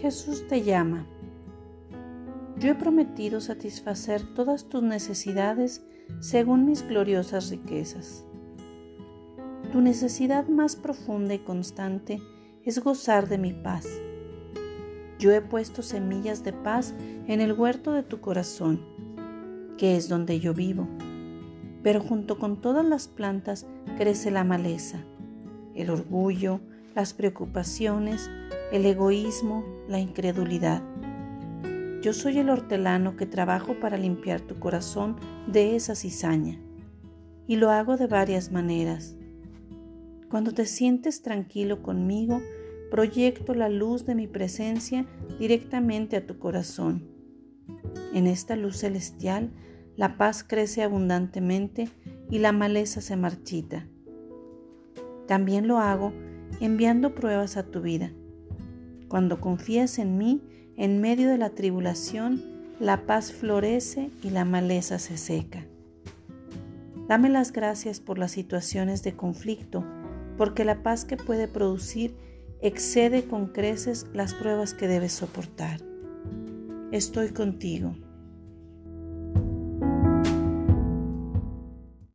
Jesús te llama. Yo he prometido satisfacer todas tus necesidades según mis gloriosas riquezas. Tu necesidad más profunda y constante es gozar de mi paz. Yo he puesto semillas de paz en el huerto de tu corazón, que es donde yo vivo. Pero junto con todas las plantas crece la maleza, el orgullo, las preocupaciones, el egoísmo, la incredulidad. Yo soy el hortelano que trabajo para limpiar tu corazón de esa cizaña. Y lo hago de varias maneras. Cuando te sientes tranquilo conmigo, proyecto la luz de mi presencia directamente a tu corazón. En esta luz celestial, la paz crece abundantemente y la maleza se marchita. También lo hago enviando pruebas a tu vida. Cuando confías en mí, en medio de la tribulación, la paz florece y la maleza se seca. Dame las gracias por las situaciones de conflicto, porque la paz que puede producir excede con creces las pruebas que debes soportar. Estoy contigo.